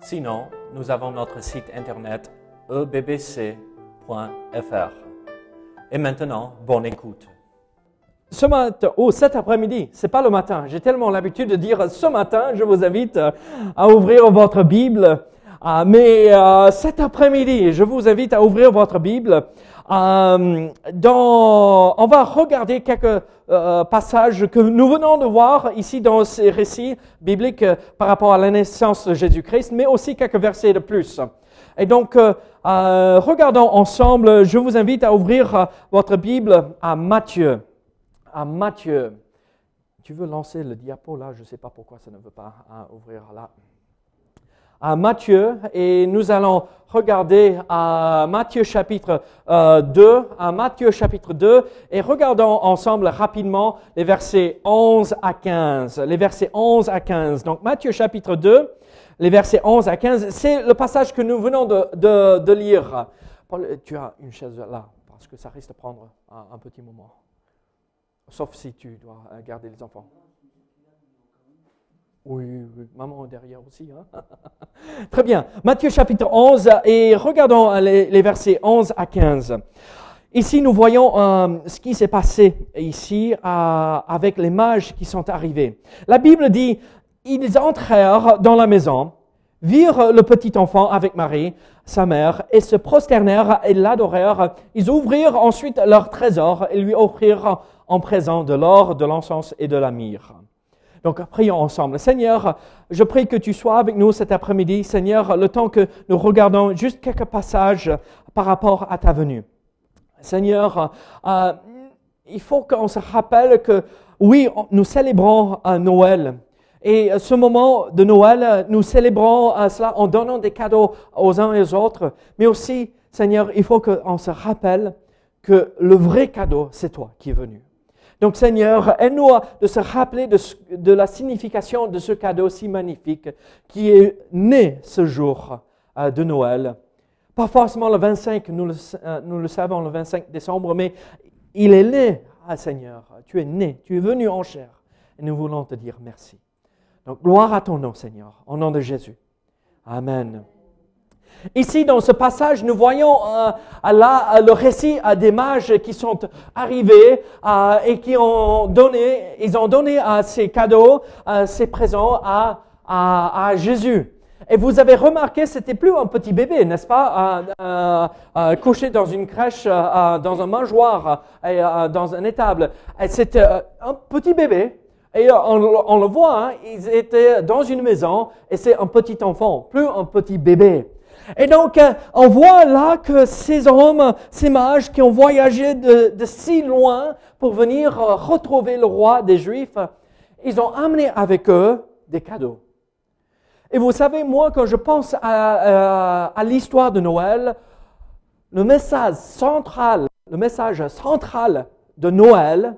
Sinon, nous avons notre site internet ebbc.fr. Et maintenant, bonne écoute. Ce matin, ou cet après-midi, c'est pas le matin. J'ai tellement l'habitude de dire ce matin, je vous invite euh, à ouvrir votre Bible. Euh, mais euh, cet après-midi, je vous invite à ouvrir votre Bible. Dans, on va regarder quelques passages que nous venons de voir ici dans ces récits bibliques par rapport à la naissance de Jésus-Christ, mais aussi quelques versets de plus. Et donc, regardons ensemble. Je vous invite à ouvrir votre Bible à Matthieu à Matthieu. Tu veux lancer le diapo là? Je ne sais pas pourquoi ça ne veut pas hein, ouvrir là. À Matthieu, et nous allons regarder à Matthieu chapitre 2, euh, à Matthieu chapitre 2, et regardons ensemble rapidement les versets 11 à 15. Les versets 11 à 15. Donc Matthieu chapitre 2, les versets 11 à 15, c'est le passage que nous venons de, lire. Paul, tu as une chaise là, parce que ça risque de prendre un petit moment. Sauf si tu dois euh, garder les enfants. Oui, oui, maman derrière aussi. Hein? Très bien. Matthieu chapitre 11 et regardons euh, les, versets 11 à 15. Ici, nous voyons euh, ce qui s'est passé ici avec les mages qui sont arrivés. La Bible dit, ils entrèrent dans la maison, virent le petit enfant avec Marie, sa mère, et se prosternèrent et l'adorèrent. Ils ouvrirent ensuite leur trésor et lui offrirent en présent de l'or, de l'encens et de la myrrhe. Donc, prions ensemble. Seigneur, je prie que tu sois avec nous cet après-midi. Seigneur, le temps que nous regardons juste quelques passages par rapport à ta venue. Seigneur, euh, il faut qu'on se rappelle que, oui, nous célébrons un Noël. Et ce moment de Noël, nous célébrons cela en donnant des cadeaux aux uns et aux autres. Mais aussi, Seigneur, il faut qu'on se rappelle que le vrai cadeau, c'est toi qui es venu. Donc Seigneur, aide-nous de se rappeler de, la signification de ce cadeau si magnifique qui est né ce jour euh, de Noël. Pas forcément le 25, nous le, euh, nous le, savons, le 25 décembre, mais il est né, ah, Seigneur, tu es né, tu es venu en chair. Et nous voulons te dire merci. Donc gloire à ton nom, Seigneur, au nom de Jésus. Amen. Ici, dans ce passage, nous voyons euh, là euh, le récit à des mages qui sont arrivés euh, et qui ont donné, ils ont donné ces cadeaux, ces présents à, à, Jésus. Et vous avez remarqué, c'était plus un petit bébé, n'est-ce pas, couché dans une crèche, dans un mangeoire, dans un étable. C'était un petit bébé. Et on, le voit, hein, ils étaient dans une maison et c'est un petit enfant, plus un petit bébé. Et donc, euh, on voit là que ces hommes, ces mages qui ont voyagé de, si loin pour venir euh, retrouver le roi des Juifs, ils ont amené avec eux des cadeaux. Et vous savez, moi, quand je pense à, euh, l'histoire de Noël, le message central, le message central de Noël,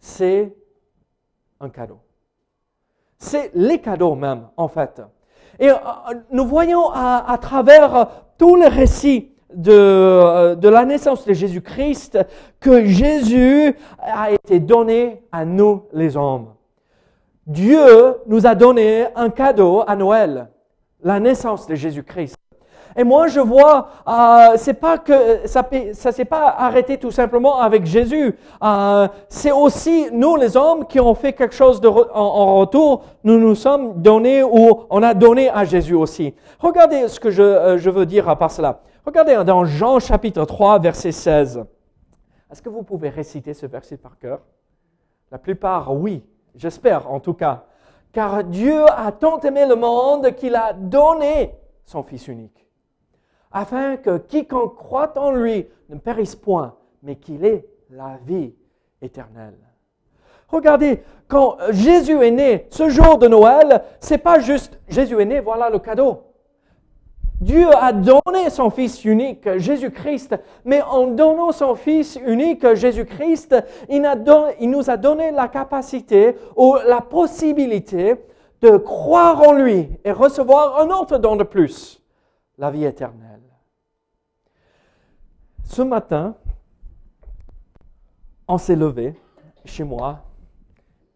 c'est un cadeau. C'est les cadeaux même, en fait. Et euh, nous voyons à, travers tous les récits de, euh, de la naissance de Jésus-Christ que Jésus a été donné à nous les hommes. Dieu nous a donné un cadeau à Noël, la naissance de Jésus-Christ. Et moi, je vois, euh, c'est pas que ça, s'est pas arrêté tout simplement avec Jésus. Euh, c'est aussi nous, les hommes, qui ont fait quelque chose en, retour. Nous nous sommes donnés ou on a donné à Jésus aussi. Regardez ce que je, euh, veux dire par cela. Regardez dans Jean chapitre 3, verset 16. Est-ce que vous pouvez réciter ce verset par cœur? La plupart, oui. J'espère en tout cas. Car Dieu a tant aimé le monde qu'il a donné son Fils unique afin que quiconque croit en lui ne périsse point, mais qu'il ait la vie éternelle. Regardez, quand Jésus est né, ce jour de Noël, c'est pas juste Jésus est né, voilà le cadeau. Dieu a donné son Fils unique, Jésus-Christ, mais en donnant son Fils unique, Jésus-Christ, il, il, nous a donné la capacité ou la possibilité de croire en lui et recevoir un autre don de plus, la vie éternelle. Ce matin, on s'est levé chez moi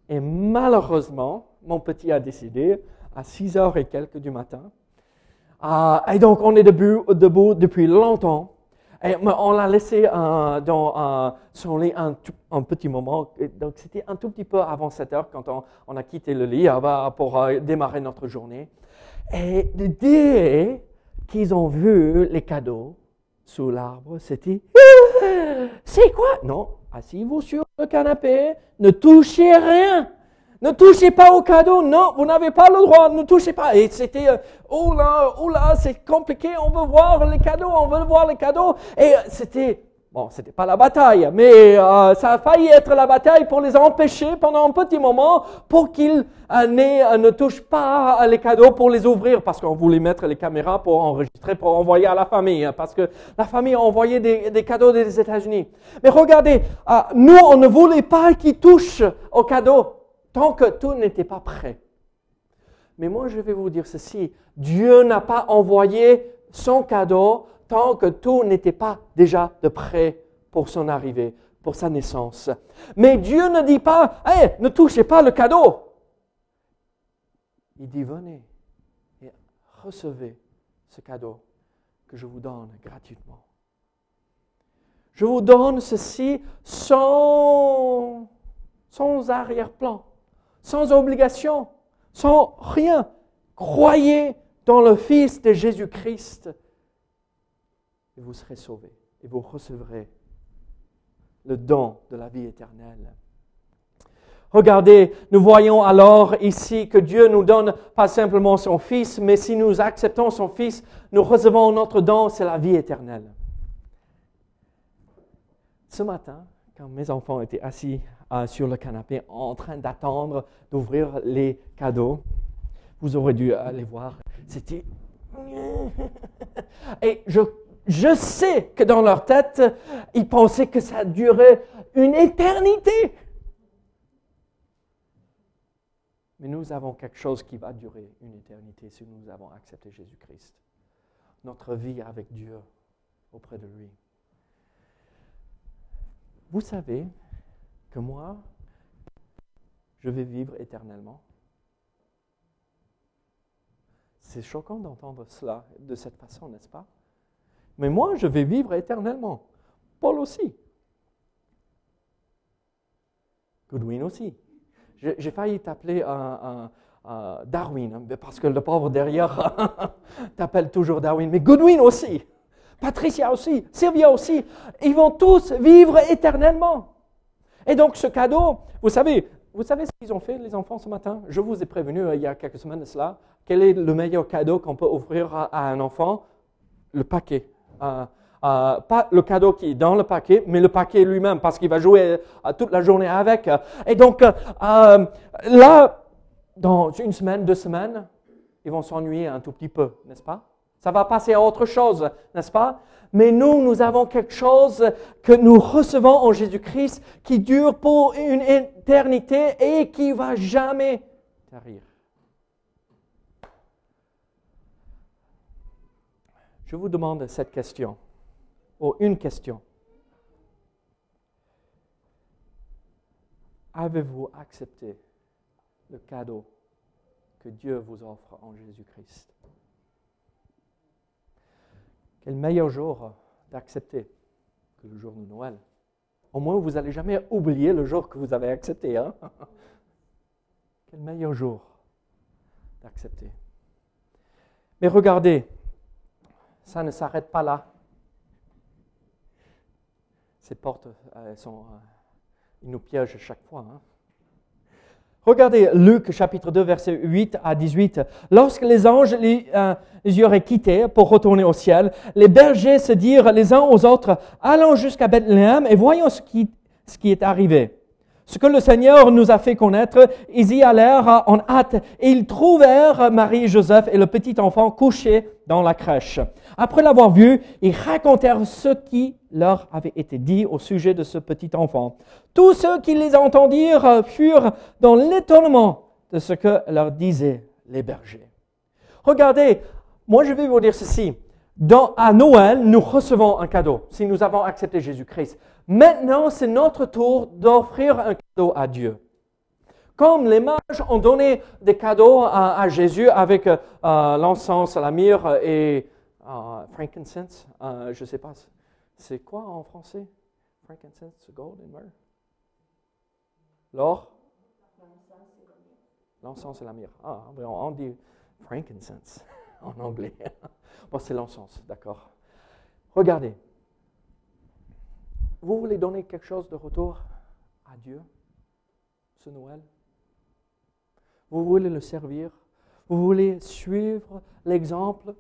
et malheureusement, mon petit a décidé à 6 heures et quelques du matin. Euh, et donc, on est debout, depuis longtemps. Et on l'a laissé euh, dans euh, son lit un, petit moment. Donc, c'était un tout petit peu avant 7 heures quand on, on a quitté le lit pour démarrer notre journée. Et dès qu'ils ont vu les cadeaux sous l'arbre, c'était C'est quoi? Non, asseyez-vous sur le canapé, ne touchez rien. Ne touchez pas au cadeau, non, vous n'avez pas le droit, ne touchez pas. Et c'était, euh, oh là, oh là, c'est compliqué, on veut voir les cadeaux, on veut voir les cadeaux. Et c'était Bon, c'était pas la bataille, mais euh, ça a failli être la bataille pour les empêcher pendant un petit moment pour qu'ils euh, euh, ne touchent pas les cadeaux pour les ouvrir, parce qu'on voulait mettre les caméras pour enregistrer, pour envoyer à la famille, hein, parce que la famille a envoyé des, des cadeaux des États-Unis. Mais regardez, nous, on ne voulait pas qu'ils touchent aux cadeaux tant que tout n'était pas prêt. Mais moi, je vais vous dire ceci, Dieu n'a pas envoyé son cadeau tant que tout n'était pas déjà de près pour son arrivée, pour sa naissance. Mais Dieu ne dit pas, hé, ne touchez pas le cadeau. Il dit, venez et recevez ce cadeau que je vous donne gratuitement. Je vous donne ceci sans arrière-plan, sans obligation, sans rien. Croyez dans le Fils de Jésus-Christ et vous serez sauvés et vous recevrez le don de la vie éternelle. Regardez, nous voyons alors ici que Dieu nous donne pas simplement son Fils, mais si nous acceptons son Fils, nous recevons notre don, c'est la vie éternelle. Ce matin, quand mes enfants étaient assis euh, sur le canapé en train d'attendre d'ouvrir les cadeaux, vous aurez dû aller voir, c'était... Et je je sais que dans leur tête, ils pensaient que ça durait une éternité. Mais nous avons quelque chose qui va durer une éternité si nous avons accepté Jésus-Christ. Notre vie avec Dieu auprès de lui. Vous savez que moi, je vais vivre éternellement. C'est choquant d'entendre cela de cette façon, n'est-ce pas? Mais moi, je vais vivre éternellement. Paul aussi. Goodwin aussi. J'ai failli t'appeler Darwin, hein, parce que le pauvre derrière t'appelle toujours Darwin, mais Goodwin aussi. Patricia aussi, Sylvia aussi, ils vont tous vivre éternellement. Et donc ce cadeau, vous savez, vous savez ce qu'ils ont fait les enfants ce matin? Je vous ai prévenu euh, il y a quelques semaines de cela. Quel est le meilleur cadeau qu'on peut offrir à un enfant? Le paquet. Euh, euh, pas le cadeau qui est dans le paquet, mais le paquet lui-même, parce qu'il va jouer euh, toute la journée avec. Et donc, là, dans une semaine, deux semaines, ils vont s'ennuyer un tout petit peu, n'est-ce pas? Ça va passer à autre chose, n'est-ce pas? Mais nous, nous avons quelque chose que nous recevons en Jésus-Christ qui dure pour une éternité et qui va jamais tarir. Je vous demande cette question, ou une question. Avez-vous accepté le cadeau que Dieu vous offre en Jésus-Christ? Quel meilleur jour d'accepter que le jour de Noël? Au moins, vous n'allez jamais oublier le jour que vous avez accepté. Hein? Quel meilleur jour d'accepter? Mais regardez, ça ne s'arrête pas là. Ces portes, euh, elles sont, euh, nous piègent chaque fois. Hein. Regardez Luc chapitre 2, verset 8 à 18. Lorsque les anges les, euh, les, auraient quittés pour retourner au ciel, les bergers se dirent les uns aux autres, allons jusqu'à Bethléem et voyons ce qui est arrivé. Ce que le Seigneur nous a fait connaître, ils y allèrent en hâte et ils trouvèrent Marie, Joseph et le petit enfant couchés dans la crèche. Après l'avoir vu, ils racontèrent ce qui leur avait été dit au sujet de ce petit enfant. Tous ceux qui les entendirent furent dans l'étonnement de ce que leur disaient les bergers. Regardez, moi je vais vous dire ceci. Dans, à Noël, nous recevons un cadeau si nous avons accepté Jésus-Christ. Maintenant, c'est notre tour d'offrir un cadeau à Dieu. Comme les mages ont donné des cadeaux à, Jésus avec euh, l'encens, la myrrhe et euh, frankincense, euh, je ne sais pas, c'est quoi en français? Frankincense, gold and myrrh L'or? L'encens et la myrrhe. Ah, on dit frankincense en anglais. bon, c'est l'encens, d'accord. Regardez. Vous voulez donner quelque chose de retour à Dieu ce Noël? Vous voulez le servir? Vous voulez suivre l'exemple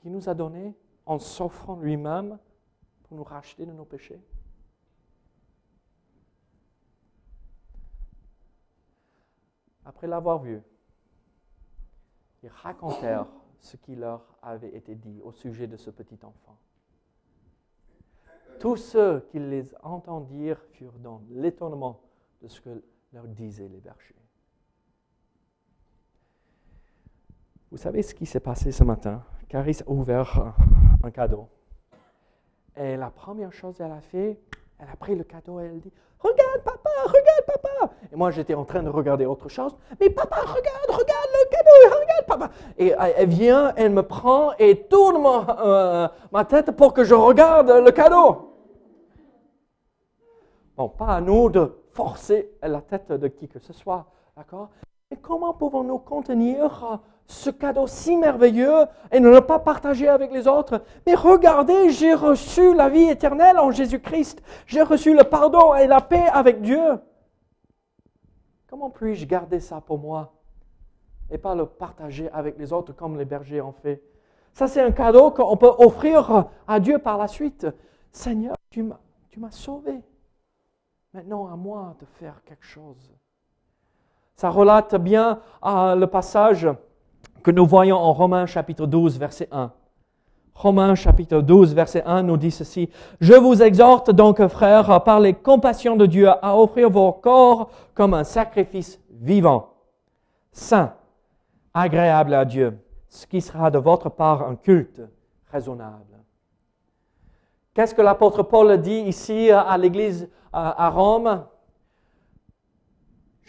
qu'il nous a donné en s'offrant lui-même pour nous racheter de nos péchés? Après l'avoir vu, ils racontèrent ce qui leur avait été dit au sujet de ce petit enfant. Tous ceux qui les entendirent furent dans l'étonnement de ce que leur disaient les bergers. Vous savez ce qui s'est passé ce matin? Caris a ouvert un cadeau. Et la première chose qu'elle a fait, elle a pris le cadeau et elle dit Regarde, papa, regarde, papa. Et moi, j'étais en train de regarder autre chose. Mais papa, regarde, regarde le cadeau, regarde, papa. Et elle vient, elle me prend et tourne ma, euh, ma tête pour que je regarde le cadeau. Bon, pas à nous de forcer la tête de qui que ce soit, d'accord? Mais comment pouvons-nous contenir ce cadeau si merveilleux et ne le pas partager avec les autres? Mais regardez, j'ai reçu la vie éternelle en Jésus-Christ. J'ai reçu le pardon et la paix avec Dieu. Comment puis-je garder ça pour moi et pas le partager avec les autres comme les bergers ont fait? Ça, c'est un cadeau qu'on peut offrir à Dieu par la suite. Seigneur, tu m'as sauvé. Maintenant, à moi de faire quelque chose. Ça relate bien le passage que nous voyons en Romains chapitre 12, verset 1. Romains chapitre 12, verset 1 nous dit ceci. Je vous exhorte donc, frères, par les compassions de Dieu, à offrir vos corps comme un sacrifice vivant, saint, agréable à Dieu, ce qui sera de votre part un culte raisonnable. Qu'est-ce que l'apôtre Paul dit ici à l'église à Rome?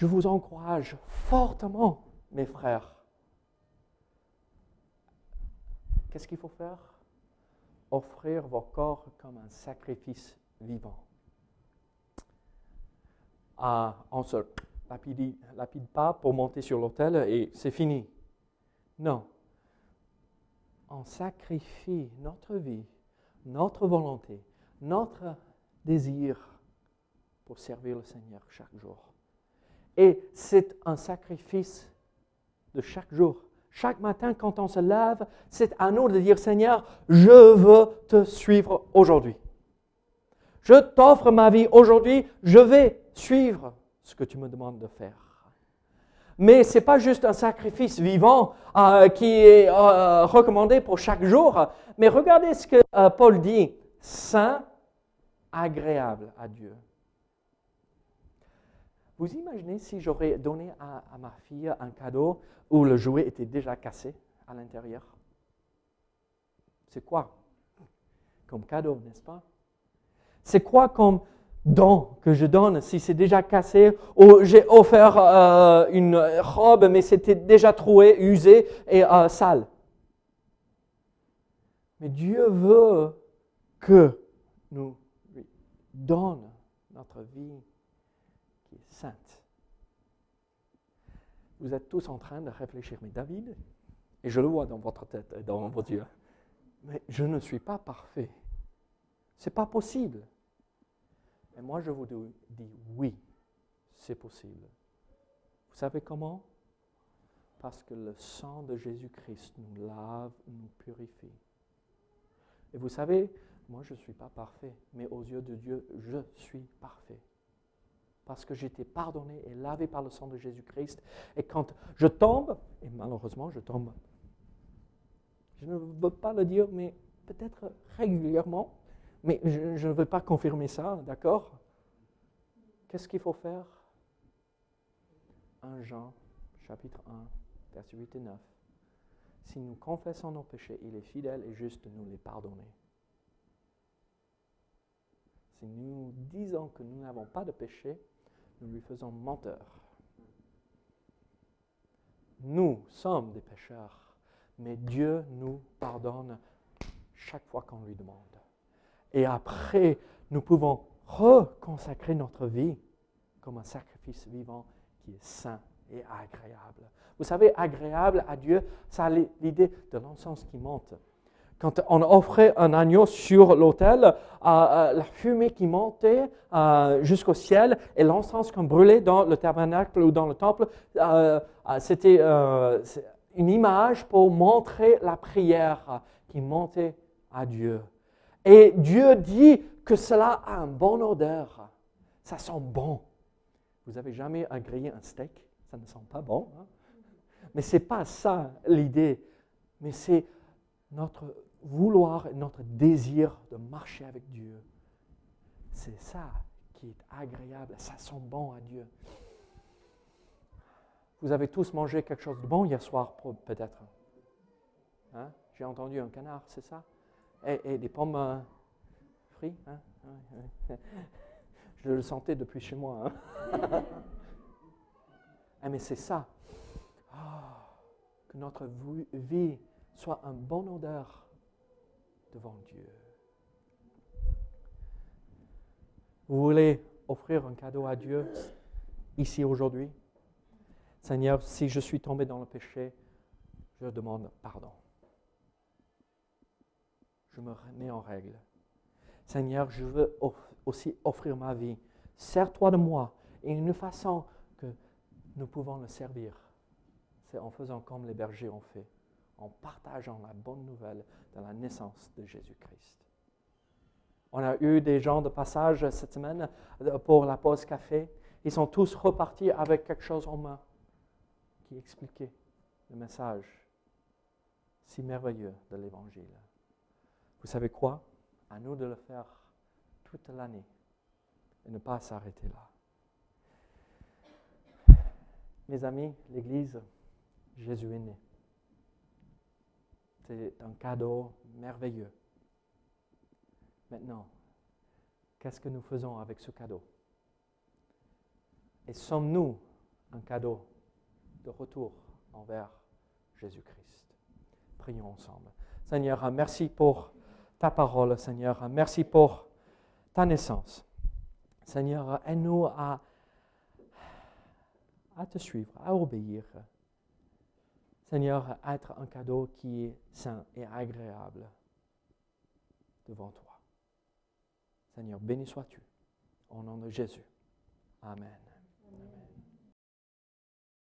Je vous encourage fortement, mes frères, Qu'est-ce qu'il faut faire? Offrir vos corps comme un sacrifice vivant. Ah, on se lapide, lapide pas pour monter sur l'autel et c'est fini. Non. On sacrifie notre vie, notre volonté, notre désir pour servir le Seigneur chaque jour. Et c'est un sacrifice de chaque jour. Chaque matin, quand on se lève, c'est à nous de dire, Seigneur, je veux te suivre aujourd'hui. Je t'offre ma vie aujourd'hui, je vais suivre ce que tu me demandes de faire. Mais ce n'est pas juste un sacrifice vivant euh, qui est euh, recommandé pour chaque jour, mais regardez ce que euh, Paul dit, saint, agréable à Dieu. Vous imaginez si j'aurais donné à, ma fille un cadeau où le jouet était déjà cassé à l'intérieur? C'est quoi? Comme cadeau, n'est-ce pas? C'est quoi comme don que je donne si c'est déjà cassé ou j'ai offert euh, une robe mais c'était déjà troué, usé et euh, sale? Mais Dieu veut que nous donne notre vie sainte. Vous êtes tous en train de réfléchir, mais David, et je le vois dans votre tête et dans vos yeux, mais je ne suis pas parfait. Ce n'est pas possible. Et moi, je vous dis oui, c'est possible. Vous savez comment? Parce que le sang de Jésus-Christ nous lave, nous purifie. Et vous savez, moi, je ne suis pas parfait, mais aux yeux de Dieu, je suis parfait. Parce que j'étais pardonné et lavé par le sang de Jésus-Christ. Et quand je tombe, et malheureusement je tombe, je ne veux pas le dire, mais peut-être régulièrement, mais je, ne veux pas confirmer ça, d'accord? Qu'est-ce qu'il faut faire? 1 Jean, chapitre 1, versets 8 et 9. Si nous confessons nos péchés, il est fidèle et juste de nous les pardonner. Si nous disons que nous n'avons pas de péché, nous lui faisons menteur. Nous sommes des pécheurs, mais Dieu nous pardonne chaque fois qu'on lui demande. Et après, nous pouvons reconsacrer notre vie comme un sacrifice vivant qui est saint et agréable. Vous savez, agréable à Dieu, ça a l'idée de l'encens qui monte. Quand on offrait un agneau sur l'autel, euh, euh, la fumée qui montait euh, jusqu'au ciel et l'encens qu'on brûlait dans le tabernacle ou dans le temple, c'était une image pour montrer la prière qui montait à Dieu. Et Dieu dit que cela a un bon odeur. Ça sent bon. Vous avez jamais grillé un steak? Ça ne sent pas bon. Hein? Mais ce n'est pas ça l'idée. Mais c'est notre vouloir et notre désir de marcher avec Dieu. C'est ça qui est agréable. Ça sent bon à Dieu. Vous avez tous mangé quelque chose de bon hier soir, peut-être. Hein? J'ai entendu un canard, c'est ça? Et, des pommes euh, frites. Hein? Je le sentais depuis chez moi. Hein? ah, mais c'est ça. Ah, que notre vie soit un bon odeur devant Dieu. Vous voulez offrir un cadeau à Dieu ici aujourd'hui? Seigneur, si je suis tombé dans le péché, je demande pardon je me remets en règle. Seigneur, je veux aussi offrir ma vie. Sers-toi de moi. Et une façon que nous pouvons le servir, c'est en faisant comme les bergers ont fait, en partageant la bonne nouvelle de la naissance de Jésus-Christ. On a eu des gens de passage cette semaine pour la pause café. Ils sont tous repartis avec quelque chose en main qui expliquait le message si merveilleux de l'Évangile. Vous savez quoi? À nous de le faire toute l'année et ne pas s'arrêter là. Mes amis, l'Église, Jésus est né. C'est un cadeau merveilleux. Maintenant, qu'est-ce que nous faisons avec ce cadeau? Et sommes-nous un cadeau de retour envers Jésus-Christ? Prions ensemble. Seigneur, merci pour ta parole, Seigneur. Merci pour ta naissance. Seigneur, aide-nous à, à te suivre, à obéir. Seigneur, être un cadeau qui est saint et agréable devant toi. Seigneur, béni sois-tu. Au nom de Jésus. Amen.